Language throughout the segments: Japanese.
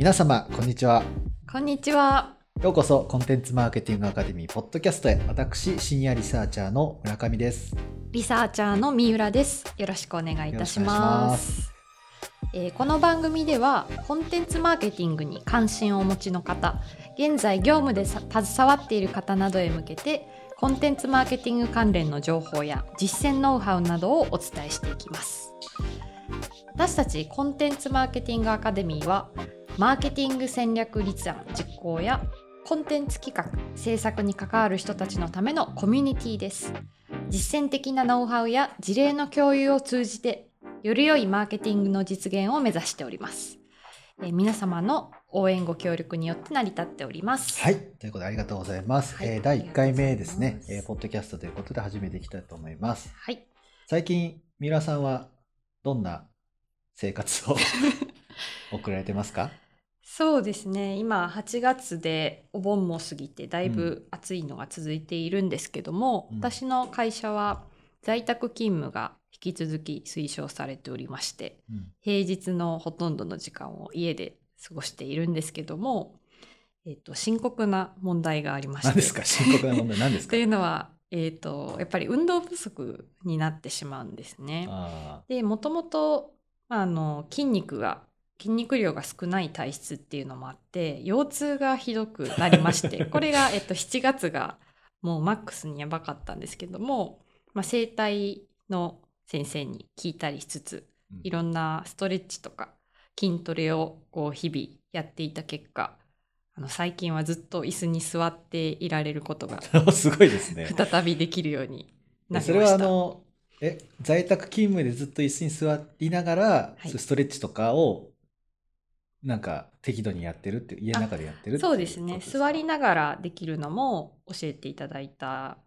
皆様、こんにちは。こんにちは。ようこそ、コンテンツマーケティングアカデミーポッドキャストへ。私、シニアリサーチャーの村上です。リサーチャーの三浦です。よろしくお願いいたします。えーこの番組ではコンテンツマーケティングに関心をお持ちの方現在業務でさ携わっている方などへ向けてコンテンツマーケティング関連の情報や実践ノウハウなどをお伝えしていきます私たちコンテンツマーケティングアカデミーはマーケティング戦略立案実行やコンテンツ企画制作に関わる人たちのためのコミュニティです実践的なノウハウや事例の共有を通じてより良いマーケティングの実現を目指しております。えー皆様の応援ご協力によって成り立っております。はい。ということで、ありがとうございます。はいえー第1回目ですねえーポッドキャストということで始めていきたいと思います。はい。最近、三浦さんはどんな生活を？送られてますか？そうですね。今8月でお盆も過ぎてだいぶ暑いのが続いているんですけども、うん。私の会社は在宅勤務が引き続き推奨されておりまして、うん。平日のほとんどの時間を家で過ごしているんですけども、えっと深刻な問題がありまして。何ですか？深刻な問題何ですか？というのは、えー、とやっぱり運動不足になってしまうんですね。あでもともとまああの筋肉が筋肉量が少ない体質っていうのもあって腰痛がひどくなりまして これが、えっと、7月がもうマックスにやばかったんですけども、まあ、整体の先生に聞いたりしつつーいろんなストレッチとか筋トレをこう日々やっていた結果あの最近はずっと椅子に座っていられることがう んすごいですね。再びできるようになりました。それはあの、え、在宅勤務でずっと椅子に座りながら、はいストレッチとかを、なんか適度にやってるって家の中でやってるそうですね。座りながらできるのも教えていただいた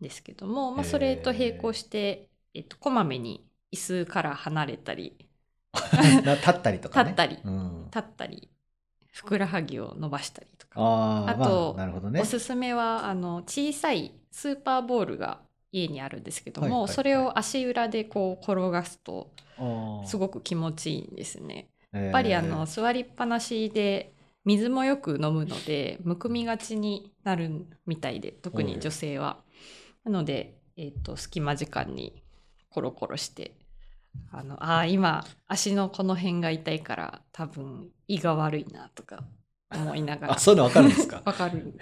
んですけども、まあ、それと並行して、えっと、こまめに椅子から離れたり。な立ったりとかね。立ったり。うん、立ったり。ふくらはぎを伸ばしたりとか。あとまあ、なるほどね。お。すすめはあの小さいスーパーボールが家にあるんですけども、はいはいはい。それを足裏でこう転がすとすく、ごく気持ちいいんですね。ややっぱりあの座りっぱなしで水もよく飲むのでむくみがちになるみたいで特に女性は。なので、えっと隙間時間にコロコロしてあのあー今足のこの辺が痛いから多分胃が悪いなとか思いながらあ、そういうのわかるんですか？わかる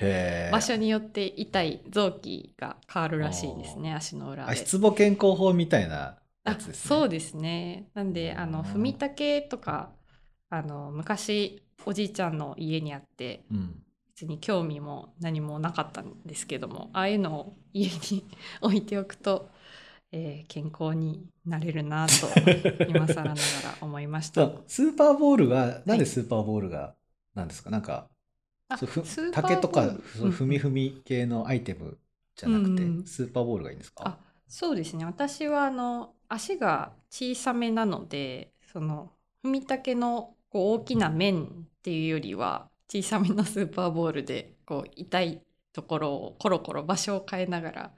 場所によって痛い臓器が変わるらしいですね足の裏で。足つぼ健康法みたいなやあつですね。そうですね。なんであの踏み竹とかあの昔おじいちゃんの家にあってうん。別に興味も何もなかったんですけどもああいうのを家に置いておくと、えー健康になれるなと今更ながら思いました。スーパーボールが、なんでスーパーボールが、なんですかなんか、竹とかそうふみふみ系のアイテムじゃなくて、うんうん。スーパーボールがいいんですか？あそうですね。私はあの足が小さめなのでその踏み竹のこう大きな面っていうよりは小さめのスーパーボールでこう痛いところをコロコロ場所を変えながら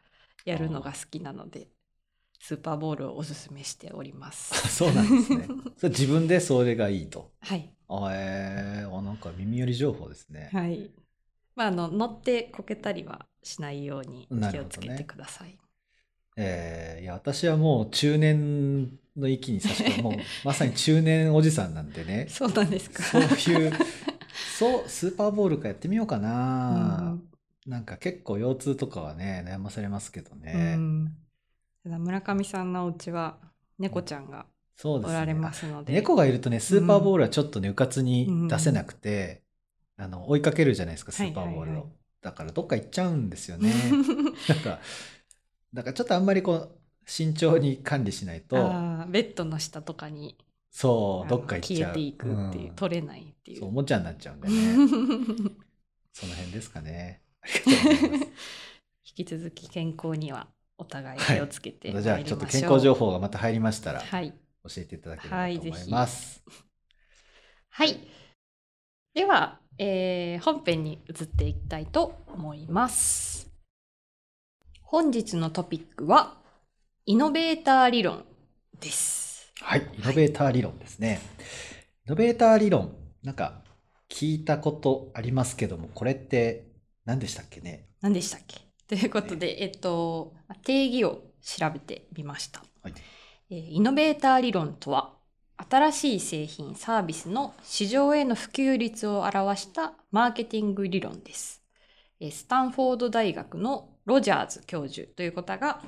やるのが好きなので スーパーボールをおすすめしております。そうなんですね。それ自分でそれがいいと。はい、あえー、あなんか耳寄り情報ですね。はいまあ、あの乗ってこけたりはしないように気をつけてください。えーいや私はもう中年の域に差し込む。もう まさに中年おじさんなんでね。そうなんですか。そういう そうスーパーボールかやってみようかうな、ん。なんか結構腰痛とかはね悩まされますけどうね、ん。ただ村上さんのお家は猫ちゃんがおられますので、猫がいるとねスーパーボールはちょっとねうかつにうん出せなくて、あの追いかけるじゃないですかスはいーパーボールを、だからどっか行っちゃうんですよね。なんかだからちょっとあんまりこう慎重に管理しないとベッドの下とかにそう、どっか行っちゃう。消えていくっていう、ん取れないっていそう、おう。もちゃになっちゃうんでね。その辺ですかね。引き続き健康にはお互い気をつけてまい。じゃあ、ちょっと健康情報がまた入りましたら、はい。教えていただければと思います。はい。では、えー本編に移っていきたいと思います。本日のトピックは、イノベーター理論です。はい、イノベーター理論ですね。イノベーター理論、なんか、聞いたことありますけども、これって何でしたっけね？何でしたっけ？ということで、えっと、定義を調べてみました。はいえーイノベーター理論とは、新しい製品、サービスの市場への普及率を表したマーケティング理論です。えースタンフォード大学のロジャーズ教授という方が、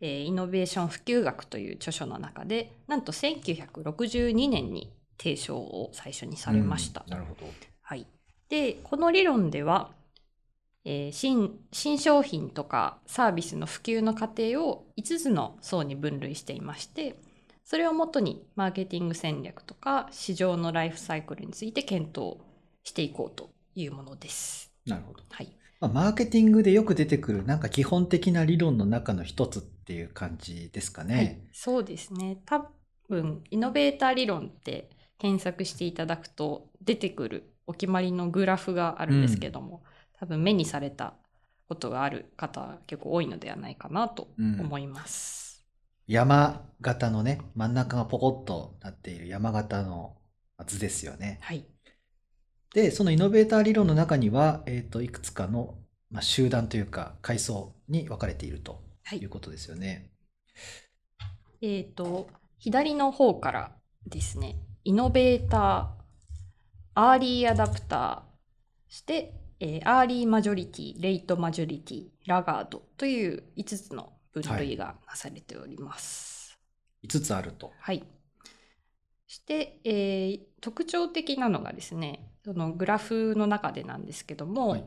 えーイノベーション普及学という著書の中で、なんと1962年に提唱を最初にされました。うんなるほど。はい。で、この理論では、えー新新商品とかサービスの普及の過程を5つの層に分類していまして、それをもとにマーケティング戦略とか市場のライフサイクルについて検討していこうというものです。なるほど。はい。まあ、マーケティングでよく出てくる、なんか基本的な理論の中の一つっていう感じですかね。はい、そうですね。多分、イノベーター理論って検索していただくと出てくるお決まりのグラフがあるんですけども、多分目にされたことがある方は結構多いのではないかなとうん思います。山形のね、真ん中がポコッとなっている山形の図ですよね。はい。で、そのイノベーター理論の中には、えっ、と、いくつかの、まあ、集団というか、階層に分かれているとはいいうことですよね。えっ、と、左の方からですね、イノベーター、アーリーアダプター、そして、えーアーリーマジョリティ、レイトマジョリティ、ラガードという5つの分類がなされております。5つあると。はい。そして、えー特徴的なのがですね、そのグラフの中でなんですけども、はい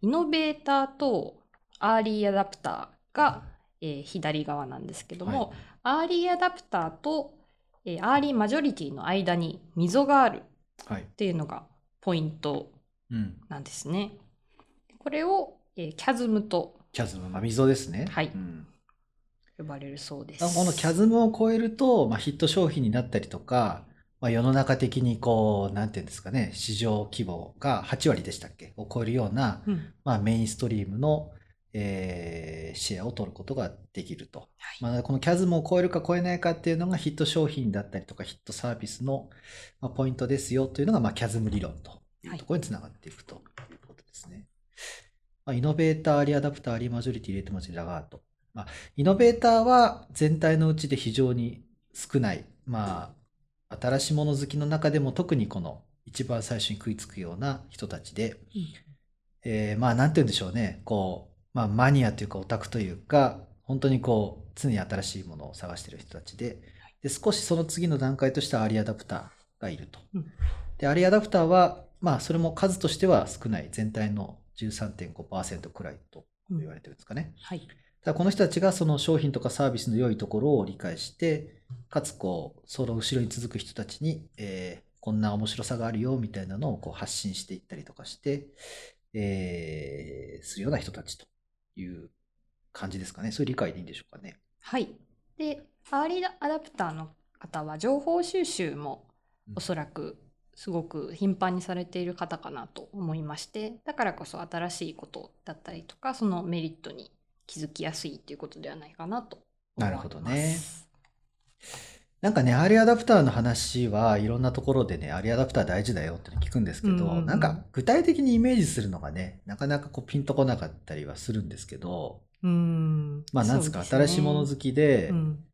innovator と early adopter が、えー左側なんですけども、 early adopter と、えー early majority の間に溝があるはい。っていうのがポイントうん。なんですね。これを、えー chasm とキャズム、まあ、溝ですね。はいうん呼ばれるそうです。このキャズムを超えると、まあ、ヒット商品になったりとか、まあ、世の中的にこう、なんていうんですかね、市場規模が8割でしたっけ？を超えるような、うんまあ、メインストリームの、えーシェアを取ることができると。はいまあ、このキャズムを超えるか超えないかっていうのがヒット商品だったりとかヒットサービスの、まあ、ポイントですよというのが、まあ、キャズム理論というところにつながっていくということですね。まあ、イノベーター、リーアダプター、リーマジョリティ、レートマジラガート。まあ、イノベーターは全体のうちで非常に少ない。まあ、新しいもの好きの中でも特にこの一番最初に食いつくような人たちで、えーまあ、なんて言うんでしょうね。こう、まあ、マニアというかオタクというか、本当にこう、常に新しいものを探している人たちで、で、少しその次の段階としてはアーリーアダプターがいると。うんで、 early adopter は、まあ、それも数としては少ない。全体の13.5%くらいとうん言われてるんですかね。はい。ただこの人たちがその商品とかサービスの良いところを理解して、かつこう、その後ろに続く人たちに、えーこんな面白さがあるよみたいなのをこう発信していったりとかして、えーするような人たちという感じですかね。そういう理解でいいんでしょうかね。はい。で、 early adopter の方は情報収集もおそらくすごく頻繁にされている方かなと思いまして、だからこそ新しいことだったりとか、そのメリットに気づきやすいということではないかなと思います。なるほどねなんかね、 early adopter の話はいろんなところでね、 early adopter 大事だよって聞くんですけど、うんうんうん。なんか具体的にイメージするのがね、なかなかこうピンとこなかったりはするんですけど、うん。まあなんですか、すね。新しいもの好きで、うん。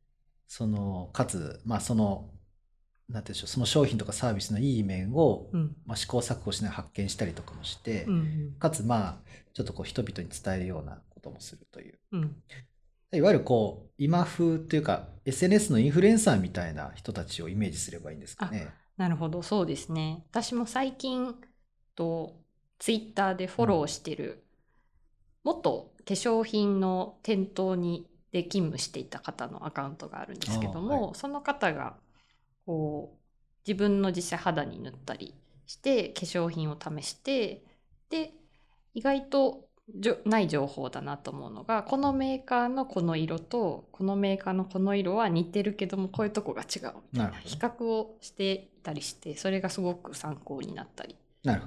その、かつ、まあその、なんていうんでしょう、その商品とかサービスのいい面を、うん。まあ、試行錯誤しながら発見したりとかもして、うん。かつまあ、ちょっとこう人々に伝えるようなこともするという。うんいわゆるこう、今風というか、SNS のインフルエンサーみたいな人たちをイメージすればいいんですかね。なるほど、そうですね。私も最近とツイッターでフォローしてる、元化粧品の店頭にで勤務していた方のアカウントがあるんですけども、はその方がこう自分の実際肌に塗ったりして化粧品を試してで意外とじょない情報だなと思うのがこのメーカーのこの色とこのメーカーのこの色は似てるけどもこういうとこが違うみたいな比較をしていたりしてそれがすごく参考になったり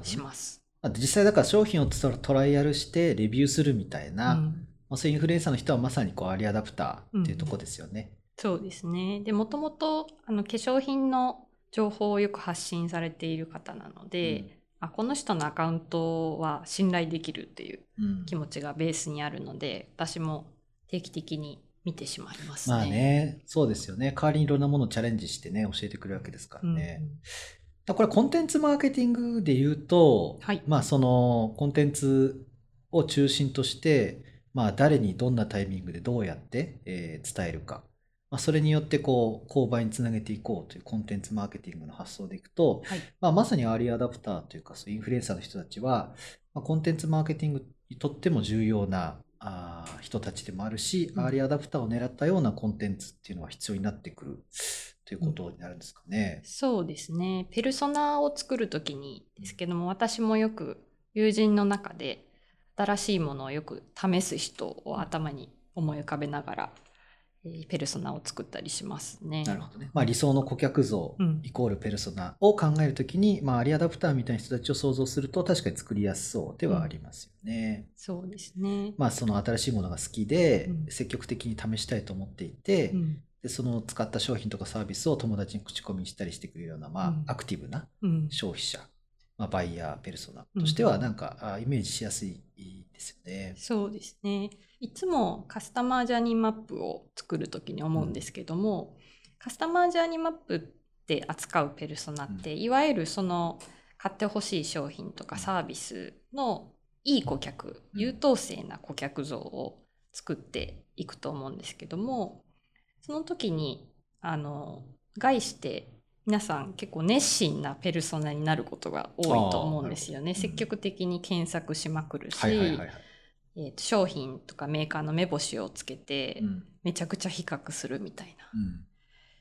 します。あ実際だから商品をトトライアルしてレビューするみたいな、まうんあ、そういうインフルエンサーの人はまさにこうアーリーアダプターっていうところですよね。そうですね。で、もともとあの化粧品の情報をよく発信されている方なので、あこの人のアカウントは信頼できるっていううん気持ちがベースにあるので私も定期的に見てしまいますね。まあね、そうですよね。代わりにいろんなものをチャレンジしてね、教えてくれるわけですからうんね。だからこれ content marketing で言うと、はいまあそのコンテンツを中心として、まあ誰にどんなタイミングでどうやって、えー伝えるか。まあ、それによってこう購買につなげていこうという content marketing の発想でいくと、はい。まあ、まさに early adopter というかそういうインフルエンサーの人たちは、まあ、コンテンツマーケティングにとっても重要なあー人たちでもあるし、うん。 early adopter を狙ったようなコンテンツっていうのは必要になってくるということになるんですかね。そうですね。ペルソナを作る時にですけども私もよく友人の中で新しいものをよく試す人を頭に思い浮かべながら、えーペルソナを作ったりしますね。なるほどね。まあ、理想の顧客像うんイコールペルソナを考えるときに、まあ、アーリーアダプターみたいな人たちを想像すると確かに作りやすそうではありますよね。そうですね。まあ、その新しいものが好きでうん積極的に試したいと思っていて、うんでその使った商品とかサービスを友達に口コミしたりしてくれるような、まあうんアクティブなうん消費者、まあ、バイヤーペルソナとしてはなんか、あイメージしやすいですよね。そうですね。いつもカスタマージャーニーマップを作るときに思うんですけども、カスタマージャーニーマップで扱うペルソナって、いわゆるその買ってほしい商品とかサービスのいい顧客、うん優等生な顧客像を作っていくと思うんですけども、その時にあの概して皆さん結構熱心なペルソナになることが多いと思うんですよね。積極的に検索しまくるし、はいはいはいはい。えーと商品とかメーカーの目星をつけてうん。めちゃくちゃ比較するみたいな、うん。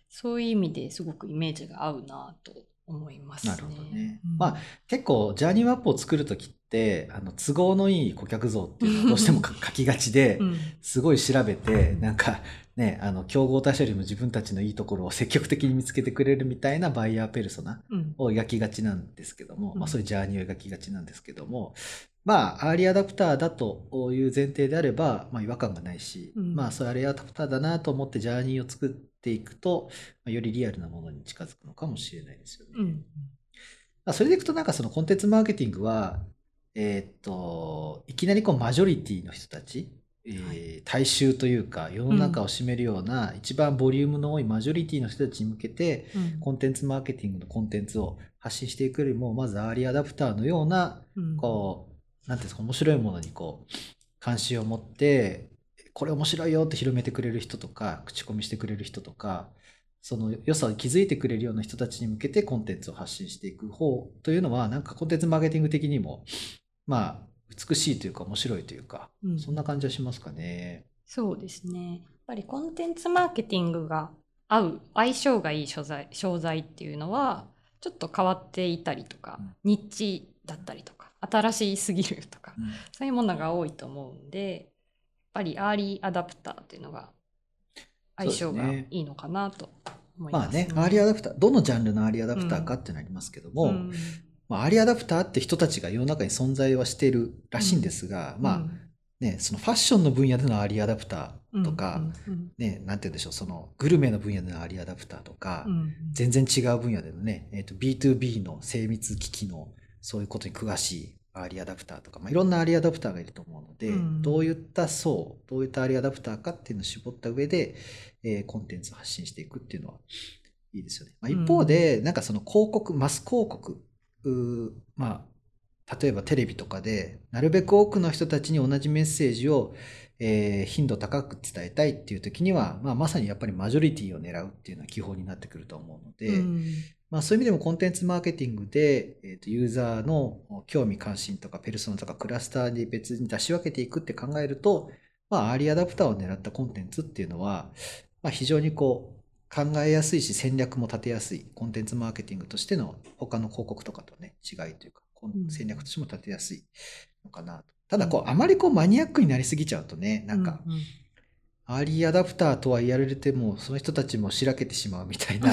そういう意味ですごくイメージが合うなと思いますね。なるほどね。うん。まあ結構ジャーニーマップを作るときってあの都合のいい顧客像っていうのをどうしても書 書きがちで、うん。すごい調べてなんかねあの競合他社よりも自分たちのいいところを積極的に見つけてくれるみたいな buyer persona うん。を描きがちなんですけども、うんまあ、そういう journey を描きがちなんですけども、まあ、 early adopter だという前提であれば、まあ、違和感がないし、うん。まあ、そういうアーリーアダプターだなと思って journey を作っていくと、まあ、よりリアルなものに近づくのかもしれないですよね。うんまあそれでいくと、なんかその content marketing は、えーっと、いきなりこう majority の人たち、えーはい。大衆というか、世の中を占めるような、一番ボリュームの多いマジョリティの人たちに向けて、うん。コンテンツマーケティングのコンテンツを発信していくよりも、まずアーリーアダプターのような、うん。こう、なんていうんですか、面白いものにこう、関心を持って、これ面白いよって広めてくれる人とか、口コミしてくれる人とか、その良さを気づいてくれるような人たちに向けてコンテンツを発信していく方というのは、なんかコンテンツマーケティング的にも、まあ、美しいというか面白いというか、うんそんな感じはしますかね。そうですね。やっぱり content marketing が合う相性がいい商材商材っていうのはちょっと変わっていたりとか、うんニッチだったりとか新しすぎるとかそういうものが多いと思うんでやっぱり early adopter っていうのが相性がいいのかなと思いまあますね。ね、 early adopter、どのジャンルの early adopter かってなりますけども、うん。まあ、 early adopter って人たちが世の中に存在はしているらしいんですが、まあね、そのファッションの分野での early adopter とか、うん。ね、なんて言うんでしょう、そのグルメの分野での early adopter とか、うんうん。全然違う分野でのね、えーと、B2B の精密機器のそういうことに詳しい early adopter とか、まあ、いろんな early adopter がいると思うので、うんどういった層、どういった early adopter かっていうのを絞った上で、えーコンテンツを発信していくっていうのはいいですよね。まあ、一方で、なんかその広告、マス広告、まあ、例えばテレビとかで、なるべく多くの人たちに同じメッセージを、えー頻度高く伝えたいっていう時には、まあ、まさにやっぱりマジョリティを狙うっていうのは基本になってくると思うので、うん。まあ、そういう意味でもコンテンツマーケティングで、えーとユーザーの興味関心とかペルソナとかクラスターに別に出し分けていくって考えると、まあ、アーリーアダプターを狙ったコンテンツっていうのは、まあ、非常にこう考えやすいし戦略も立てやすいコンテンツマーケティングとしての他の広告とかとね違いというか戦略としても立てやすいのかなと。ただこうあまりこうマニアックになりすぎちゃうとねなんか、うんうんアーリーアダプターとは言われても、その人たちもしらけてしまうみたいな、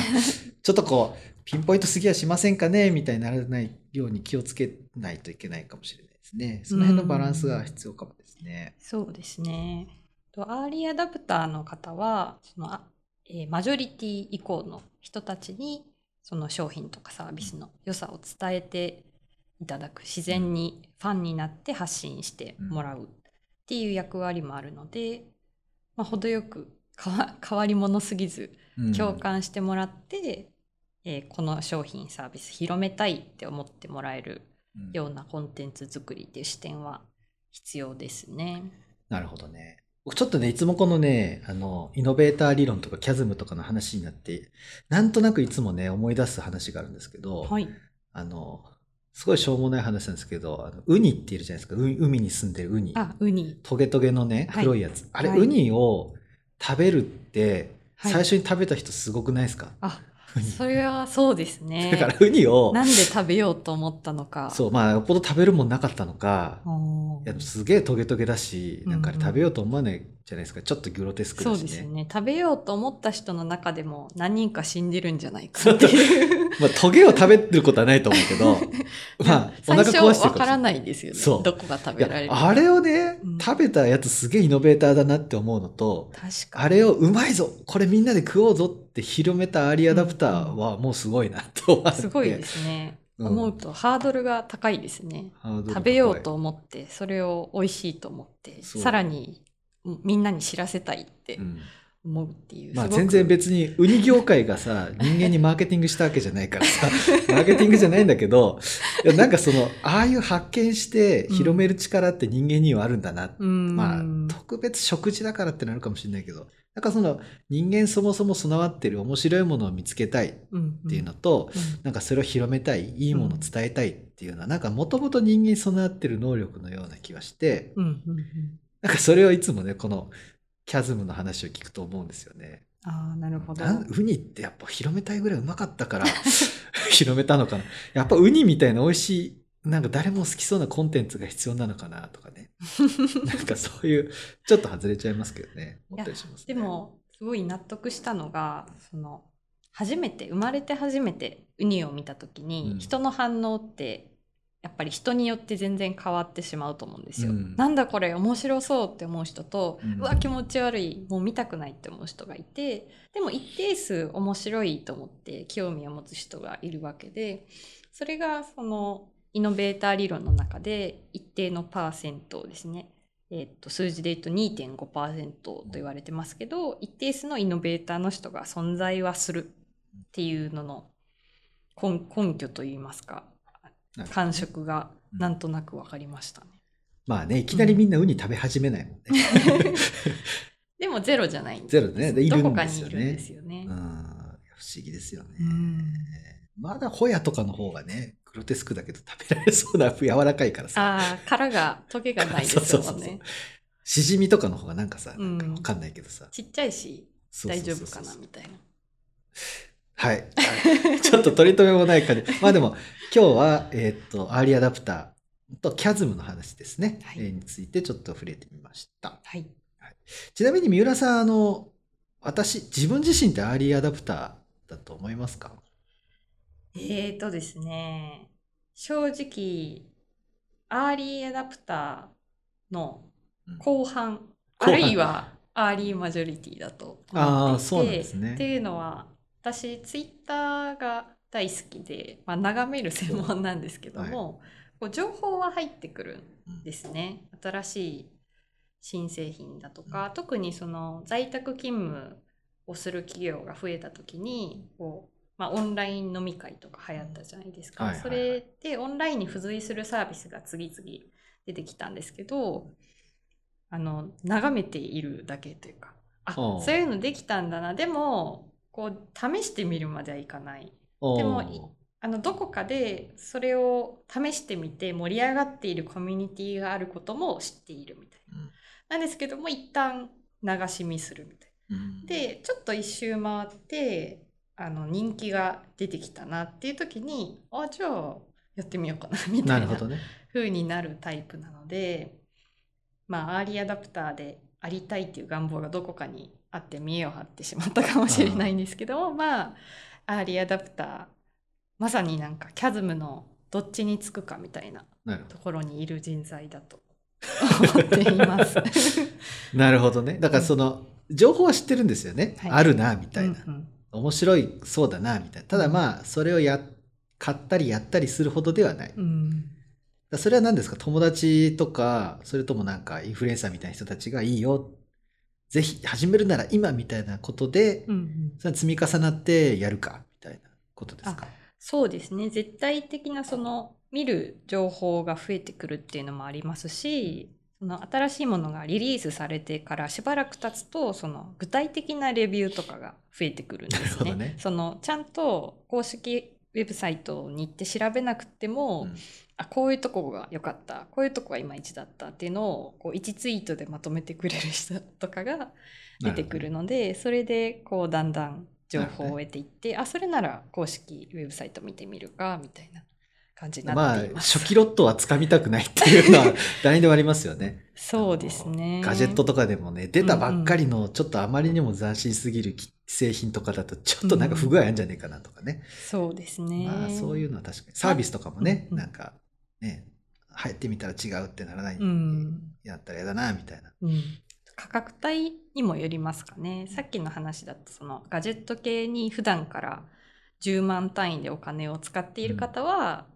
ちょっとこう、ピンポイントすぎやしませんかねみたいにならないように気をつけないといけないかもしれないですね。その辺のバランスが必要かもですね。そうですね。とアーリーアダプターの方はその、あえーマジョリティ以降の人たちにその商品とかサービスの良さを伝えていただく自然にファンになって発信してもらうっていう役割もあるので、まあ、程よく 変わり者すぎず共感してもらって、うん、えー、この商品サービス広めたいって思ってもらえるようなコンテンツ作りっていう視点は必要ですね。なるほどね。ちょっとね、いつもこのね、あの、イノベーター理論とかキャズムとかの話になって、なんとなくいつもね、思い出す話があるんですけど、はい、あの、すごいしょうもない話なんですけど、あのウニっているじゃないですか。海に住んでるウニ。あ、ウニ。トゲトゲのね、黒いやつ。はい、あれ、はい、ウニを食べるって、最初に食べた人すごくないですか、あ、それはそうですね。だからウニを。なんで食べようと思ったのか。そう、まあ、よっぽど食べるもんなかったのか、いやすげえトゲトゲだし、なんか食べようと思わないじゃないですか。ちょっとグロテスクだしね。そうですね。食べようと思った人の中でも何人か死んでるんじゃないかっていう。まあ、トゲを食べることはないと思うけど、まあ、お腹壊してるわからないですよね。そう。どこが食べられるあれをね、うん、食べたやつすげえイノベーターだなって思うのと、確かあれをうまいぞこれみんなで食おうぞって広めたアーリーアダプターはもうすごいなと思って。すごいですね。思うとハードルが高いですね。食べようと思ってそれを美味しいと思ってさらにみんなに知らせたいって思うっていう。まあ全然別にウニ業界がさ 人間にマーケティングしたわけじゃないからさマーケティングじゃないんだけどなんかそのああいう発見して広める力って人間にはあるんだな、うん、まあ特別食事だからってなるかもしれないけどなんかその人間そもそも備わってる面白いものを見つけたいっていうのと、うんうん、なんかそれを広めたいいいものを伝えたいっていうのは、なんかもともと人間に備わってる能力のような気はして、うんうんうん、なんかそれをいつもねこのキャズムの話を聞くと思うんですよね。あなるほど。ウニってやっぱ広めたいぐらいうまかったから 広めたのかな。やっぱウニみたいな美味しいなんか誰も好きそうなコンテンツが必要なのかなとかね。なんかそういうちょっと外れちゃいますけどね。思ったりします、ね、でもすごい納得したのがその初めて生まれて初めてウニを見た時に、人の反応ってやっぱり人によって全然変わってしまうと思うんですよ。うん、なんだこれ面白そうって思う人と、うん、うわ気持ち悪いもう見たくないって思う人がいてでも一定数面白いと思って興味を持つ人がいるわけでそれがそのイノベーター理論の中で一定のパーセントですね、えー、と数字で言うと2.5%と言われてますけど一定数のイノベーターの人が存在はするっていうのの根拠といいますか感触がなんとなく分かりましたね。まあねいきなりみんなウニ食べ始めないもんね。でもゼロじゃないんですゼロね。いるんですよね。どこかにいるんですよね。不思議ですよね。まだホヤとかの方がね、グロテスクだけど食べられそうな柔らかいからさ。ああ、殻が、トゲがないですもんね。しじみとかの方がなんかさ、なんかわかんないけどさ。ちっちゃいし、大丈夫かなみたいな。はい。ちょっと取り留めもない感じ。まあでも、今日は、えっ、ー、と、 early adopter と chasm の話ですね。はい、えー、についてちょっと触れてみました。はい。はい、ちなみに三浦さん、あの、私、自分自身って early adopter だと思いますか？えーとですね、正直、アーリーアダプターの後半、うん、あるいはアーリーマジョリティだと思っていて、ですね、っていうのは、私、ツイッターが大好きで、まあ、眺める専門なんですけども、はい、こう情報は入ってくるんですね。新しい新製品だとか、うん、特にその在宅勤務をする企業が増えた時にこうまあ、オンライン飲み会とか流行ったじゃないですか、はいはいはい、それでオンラインに付随するサービスが次々出てきたんですけどあの眺めているだけというかあそういうのできたんだな。でもこう試してみるまではいかない。でもあのどこかでそれを試してみて盛り上がっているコミュニティがあることも知っているみたいな、うん、なんですけども一旦流し見するみたいな、うん、でちょっと一周回ってあの人気が出てきたなっていう時にあじゃあやってみようかな みたいな風になるタイプなのでまあアーリーアダプターでありたいっていう願望がどこかにあって見栄を張ってしまったかもしれないんですけどもまあアーリーアダプターまさになんかキャズムのどっちにつくかみたいなところにいる人材だと 思っています。なるほどね。だからその、情報は知ってるんですよね。はい、あるなみたいな。うんうん面白いそうだなみたいなただまあそれをや考買ったりやったりするほどではない。うんだそれは何ですか？友達とか、それともなんかインフルエンサーみたいな人たちがいいよ。ぜひ始めるなら今みたいなことで、うんうんそれは積み重なってやるかみたいなことですか？そうですね絶対的なその見る情報が増えてくるっていうのもありますしその新しいものがリリースされてからしばらく経つとその具体的なレビューとかが増えてくるんですね。ね。そのちゃんと公式ウェブサイトに行って調べなくても、うん。あこういうとこが良かったこういうとこがいまいちだったっていうのをこう1ツイートでまとめてくれる人とかが出てくるのでそれでこうだんだん情報を得ていって、あそれなら公式ウェブサイト見てみるかみたいな感じになまあっています。初期ロットはつかみたくないっていうのは 誰にでもありますよね。そうですね。ガジェットとかでもね出たばっかりのちょっとあまりにも斬新すぎる製品とかだとちょっとなんか不具合あるんじゃねえかなとかね。そうですね。まあそういうのは確かにサービスとかもねうんうんなんかね入ってみたら違うってならない、うんやったらやだなみたいな。うん、価格帯にもよりますかね。さっきの話だとそのガジェット系に普段から10万単位でお金を使っている方は、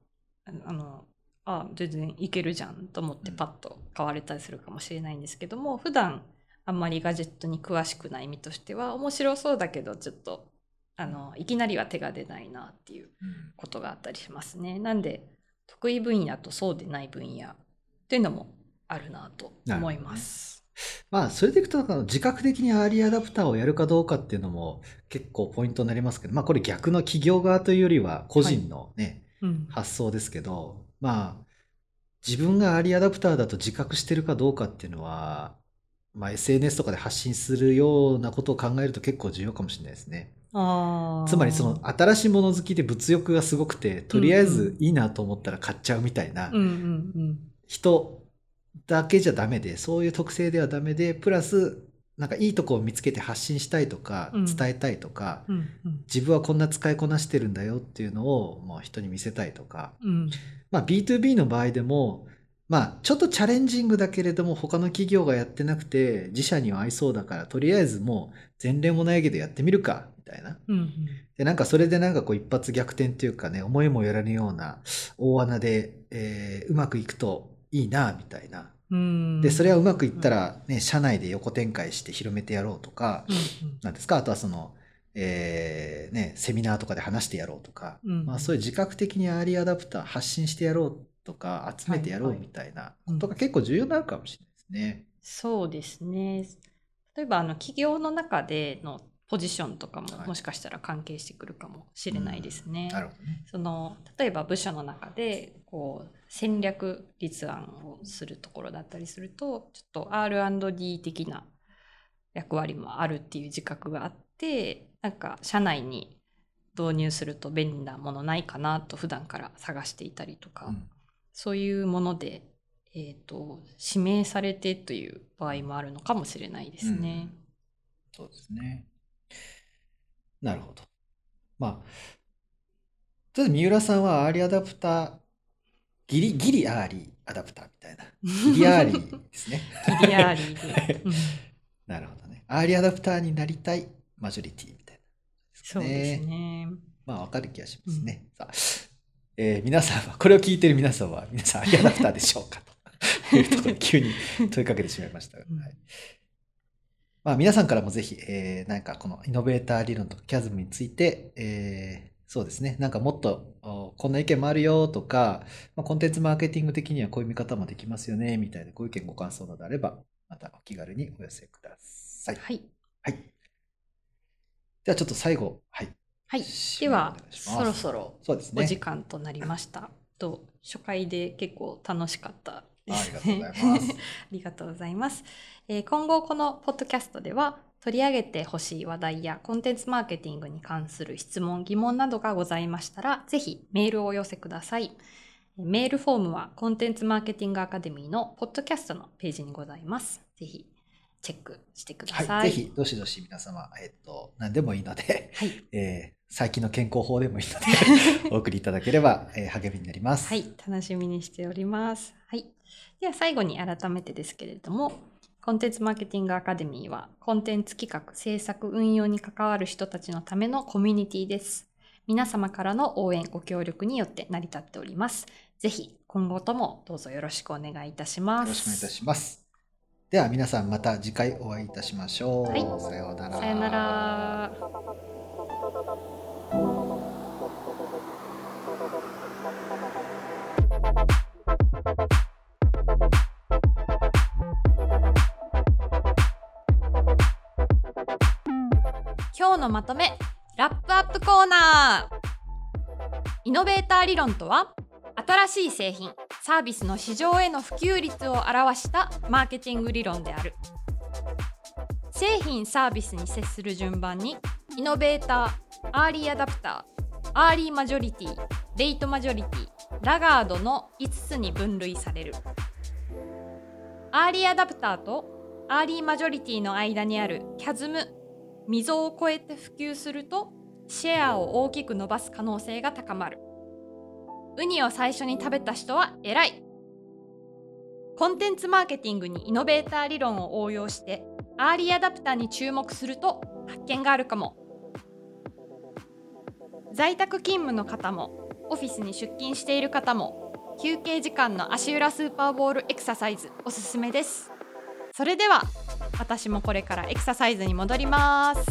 あのあ全然いけるじゃんと思ってパッと買われたりするかもしれないんですけども普段あんまりガジェットに詳しくない身としては面白そうだけどちょっとあのいきなりは手が出ないなっていうことがあったりしますね。なんで得意分野とそうでない分野っていうのもあるなと思います。まあそれでいくと自覚的にアーリーアダプターをやるかどうかっていうのも結構ポイントになりますけどまあこれ逆の企業側というよりは個人のね、うん発想ですけどまあ自分がアーリーアダプターだと自覚してるかどうかっていうのは、まあ、SNS とかで発信するようなことを考えると結構重要かもしれないですね。つまりその新しいもの好きで物欲がすごくてとりあえずいいなと思ったら買っちゃうみたいなうんうん。人だけじゃダメでそういう特性ではダメでプラスなんかいいとこを見つけて発信したいとかうん。伝えたいとか、うんうん。自分はこんな使いこなしてるんだよっていうのをもう人に見せたいとか、うん。まあ、B2B の場合でもまあちょっとチャレンジングだけれども他の企業がやってなくて自社には合いそうだからとりあえずもう前例もないけどやってみるかみたいな。うん。で、なんかそれでなんかこう一発逆転っていうかね、思いもよらぬような大穴で、えーうまくいくといいな、みたいな。うん。で、それはうまくいったらね、社内で横展開して広めてやろうとか、うんなんですか、あとはその、えーね、セミナーとかで話してやろうとか、うんまあそういう自覚的にアーリーアダプター発信してやろうとか、集めてやろうはいはいみたいなことが結構重要になるかもしれないですね。そうですね。例えばあの企業の中でのポジションとかもはい。もしかしたら関係してくるかもしれないですね。なるほどね。その例えば部署の中でこう戦略立案をするところだったりするとちょっと R&D 的な役割もあるっていう自覚があってなんか社内に導入すると便利なものないかなと普段から探していたりとか、うんそういうもので、えー、と指名されてという場合もあるのかもしれないですね。そうですね。なるほど。まあ、とりあえず三浦さんはアーリーアダプター、ギリ、ギリアーリーアダプターみたいな。ギリアーリーですね。ギリアーリーで、うん なるほどね。アーリーアダプターになりたいマジョリティみたいな。そうですね。まあ、わかる気がしますね。さあ、えー皆さんは、これを聞いている皆さんは、皆さんアーリーアダプターでしょうか？というところで急に問いかけてしまいましたが。うんはいまあ、皆さんからもぜひ、えーなんかこのイノベーター理論とかキャズムについて、えーそうですね、なんかもっとおこんな意見もあるよとか、まあ、コンテンツマーケティング的にはこういう見方もできますよね、みたいなご意見ご感想などあれば、またお気軽にお寄せください。はい。はい。ではちょっと最後、はい。はい。ではそろそろそうですね。お時間となりました。と初回で結構楽しかったであすね。りがとうございます。ありがとうございます。えー今後このポッドキャストでは取り上げてほしい話題やコンテンツマーケティングに関する質問、疑問などがございましたら、ぜひメールをお寄せください。メールフォームはコンテンツマーケティングアカデミーのポッドキャストのページにございます。ぜひチェックしてください。はい、ぜひ、どしどし皆様、えっと、何でもいいので、はい。えー最近の健康法でもいいので、お送りいただければ、えー励みになります。はい、楽しみにしております。はい。では最後に改めてですけれども、コンテンツマーケティングアカデミーは、コンテンツ企画、制作、運用に関わる人たちのためのコミュニティです。皆様からの応援ご協力によって成り立っております。ぜひ今後ともどうぞよろしくお願いいたします。よろしくお願いいたします。では皆さんまた次回お会いいたしましょう、はい。さようなら。さよなら日のまとめラップアップコーナー。イノベーター理論とは新しい製品サービスの市場への普及率を表したマーケティング理論である。製品サービスに接する順番にイノベーターアーリーアダプターアーリーマジョリティレイトマジョリティラガードの5つに分類される。アーリーアダプターとアーリーマジョリティの間にあるキャズム溝を越えて普及するとシェアを大きく伸ばす可能性が高まる。ウニを最初に食べた人は偉い。コンテンツマーケティングにイノベーター理論を応用してアーリーアダプターに注目すると発見があるかも。在宅勤務の方もオフィスに出勤している方も休憩時間の足裏スーパーボールエクササイズおすすめです。それでは私もこれからエクササイズに戻ります。